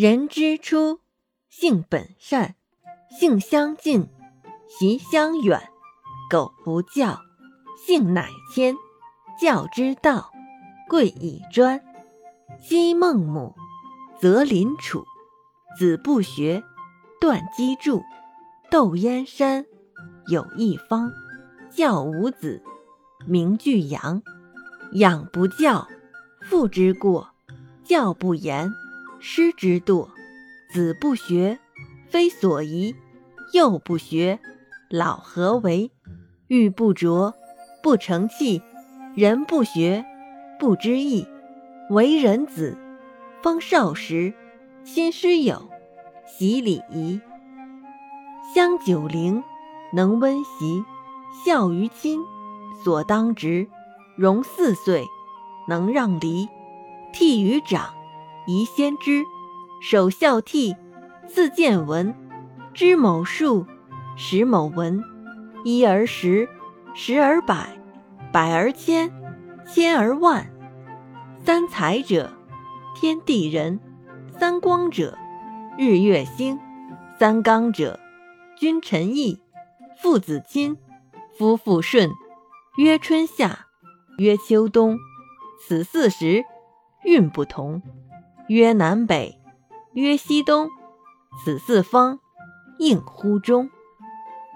人之初，性本善，性相近，习相远。苟不教，性乃迁。教之道，贵以专。昔孟母，择邻处，子不学，断机杼。窦燕山，有一方，教五子，名俱扬。养不教，父之过；教不严。师之惰，子不学，非所宜；幼不学，老何为？玉不琢，不成器；人不学，不知义。为人子，方少时，亲师友，习礼仪。香九龄，能温席，孝于亲，所当执；融四岁，能让梨，悌于长。宜先知，首孝悌，次见闻。知某数，识某文。一而十，十而百，百而千，千而万。三才者，天地人；三光者，日月星；三纲者，君臣义，父子亲，夫妇顺。曰春夏，曰秋冬。此四时，运不同。曰南北，曰西东，此四方应乎中；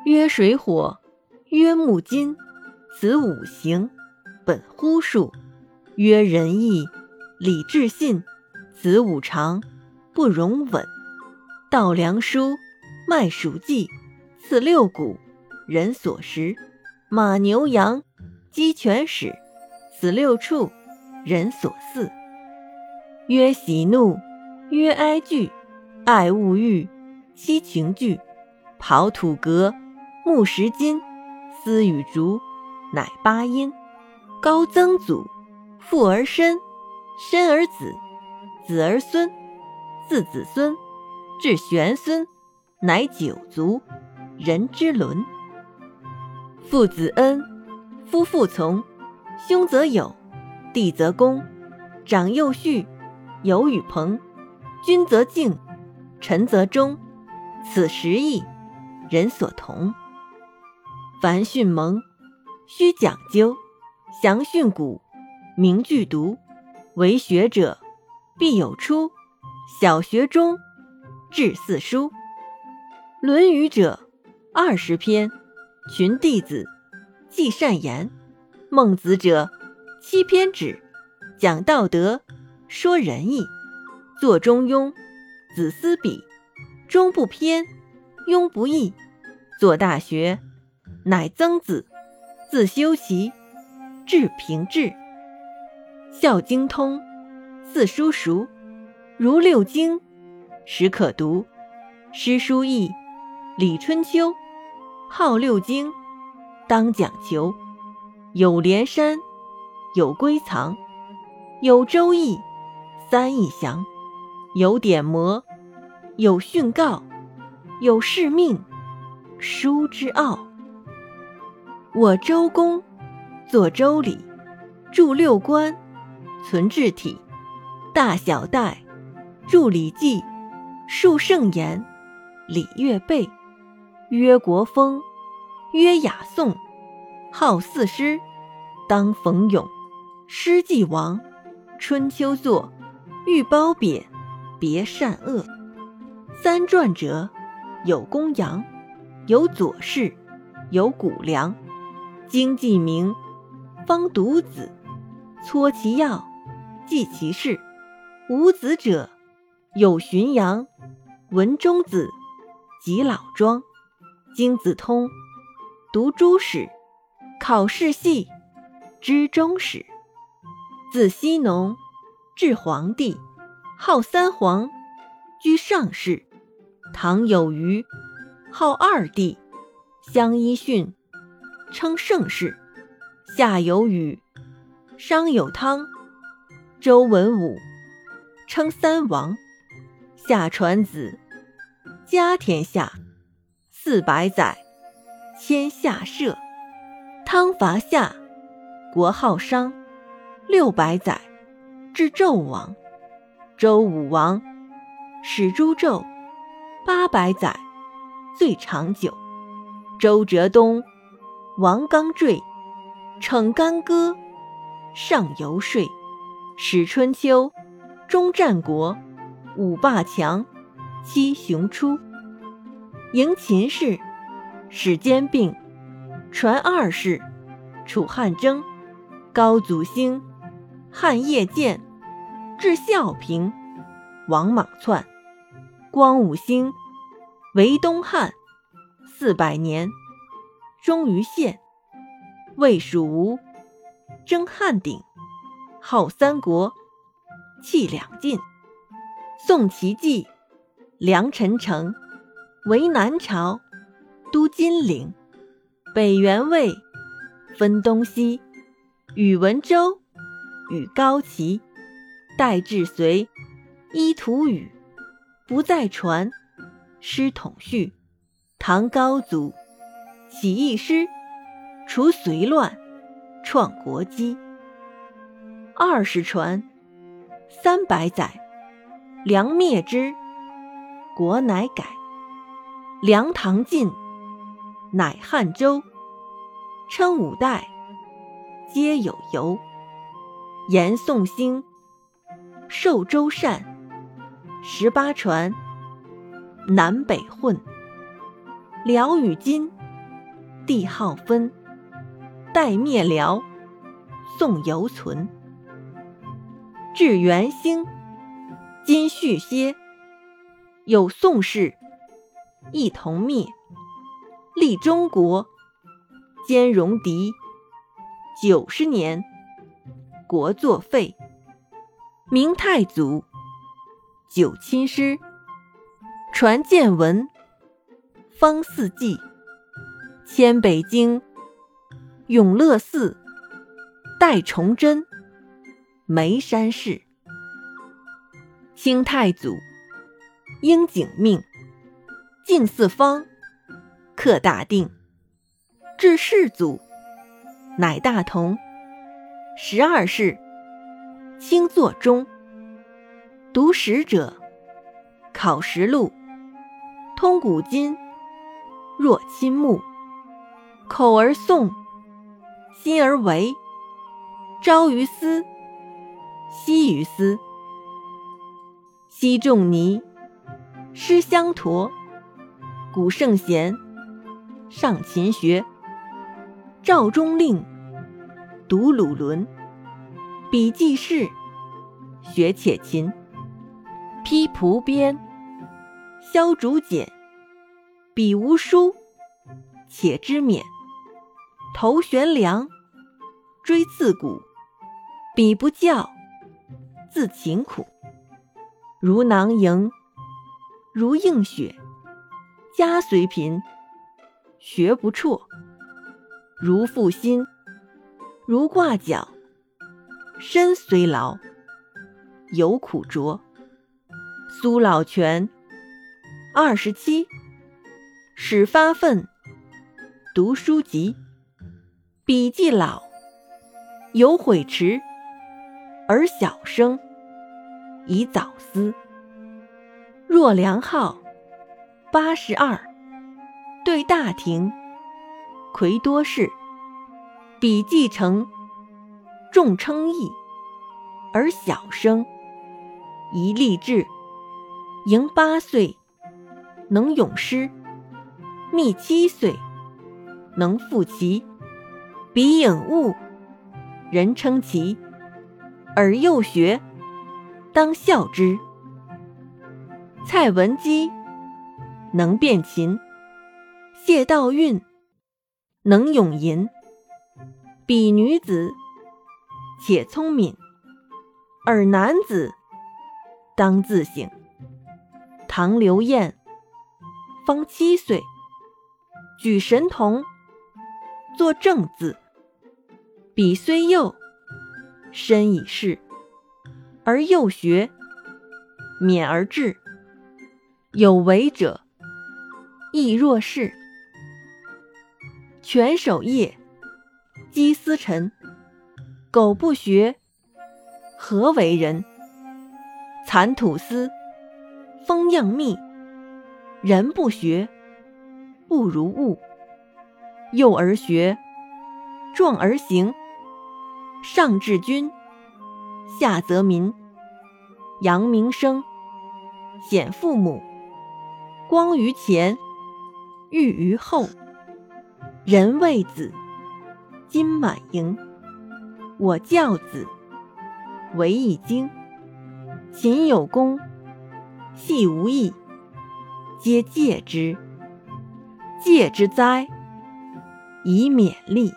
曰水火，曰木金，此五行本乎数；曰仁义礼智信，此五常不容紊。稻粱菽麦黍稷，此六谷人所食；马牛羊鸡犬豕，此六畜人所饲。曰喜怒，曰哀惧，爱恶欲，七情具。刨土革，木石金，丝与竹，乃八音。高曾祖，父而身，身而子，子而孙，自子孙至玄孙，乃九族，人之伦。父子恩，夫妇从，兄则友，弟则恭，长幼序。友与朋，君则敬，臣则忠，此十义，人所同。凡训蒙，须讲究；详训古，明句读。为学者，必有初。小学中，至四书。《论语》者，二十篇，群弟子，记善言；孟子者，七篇止，讲道德。说仁义，作《中庸》，子思笔，中不偏，庸不易。作《大学》，乃曾子，自修齐，至平治。孝经通，四书熟，如六经，始可读。诗书易，礼春秋，号六经，当讲求。有连山，有归藏，有周易。三义详，有典谟，有训告，有誓命，书之奥。我周公作周礼，著六官，存治体，大小代，著礼记，述圣言，礼乐备，曰国风，曰雅颂，号四诗，当冯咏，诗既亡，春秋作。欲褒贬，别善恶。三传者，有公羊，有左氏，有谷梁。经记名，方读子，撮其要，记其事。无子者，有荀扬，文中子，及老庄。经子通，读诸史，考世系，知终始。自西农。至皇帝，号三皇，居上世。唐有虞，号二帝，相揖逊，称盛世。夏有禹，商有汤，周文武，称三王。夏传子，家天下，四百载，迁夏社。汤伐夏，国号商，六百载。至纣王，周武王，始诛纣八百载，最长久。周哲东，王纲坠，逞干戈，上游说。始春秋，终战国，五霸强，七雄出。迎秦氏，始兼并，传二世，楚汉争，高祖兴，汉业建，至孝平，王莽篡，光武兴，为东汉，四百年，终于献，魏蜀吴，争汉鼎，号三国，弃两晋，宋齐继，梁陈城。为南朝，都金陵，北元魏，分东西，宇文周，与高齐，代至隋，依图语，不再传，师统序，唐高祖，起义师，除隋乱，创国基。二十传，三百载，梁灭之，国乃改。梁唐晋，乃汉周，称五代，皆有由。延宋兴，受周禅，十八传，南北混。辽与金，帝号分，代灭辽，宋犹存。至元兴，金续歇，有宋氏。一同灭，立中国，兼戎狄，九十年，国作废。明太祖，九亲师，传见文，方四季，迁北京，永乐寺，代崇祯，眉山氏。清太祖，应景命。敬四方，克大定，至世祖，乃大同。十二世，清作中。读史者，考实录，通古今，若亲目。口而诵，心而为。朝于斯，夕于斯。昔仲尼，师相陀。古圣贤，上勤学。赵中令，读鲁伦。笔记事，学且勤。披蒲编，削竹简。笔无书，且知勉。头悬梁，锥刺股。笔不教，自勤苦。如囊萤，如映雪。家虽贫，学不辍；如负薪，如挂角；身虽劳，犹苦卓。苏老泉，二十七，始发愤，读书籍，笔记老，有悔迟，而小生，以早思。若良好。八十二，对大庭，魁多士，笔记成，众称义，而小生，宜立志。迎八岁，能咏诗；密七岁，能赋棋。笔影物，人称奇，而幼学，当效之。蔡文姬。能辨琴，谢道韫能咏吟，比女子且聪敏，而男子当自省。唐刘晏方七岁，举神童，作正字。彼虽幼，身已仕，而幼学，勉而志，有为者。亦若是。犬守业，鸡司晨，苟不学，何为人？蚕吐丝，蜂酿蜜。人不学，不如物。幼而学，壮而行。上治君，下则民。扬名声，显父母。光于前，裕于后。人谓子，金满盈。我教子，为易经。勤有功，戏无益。皆戒之，戒之哉！以勉励。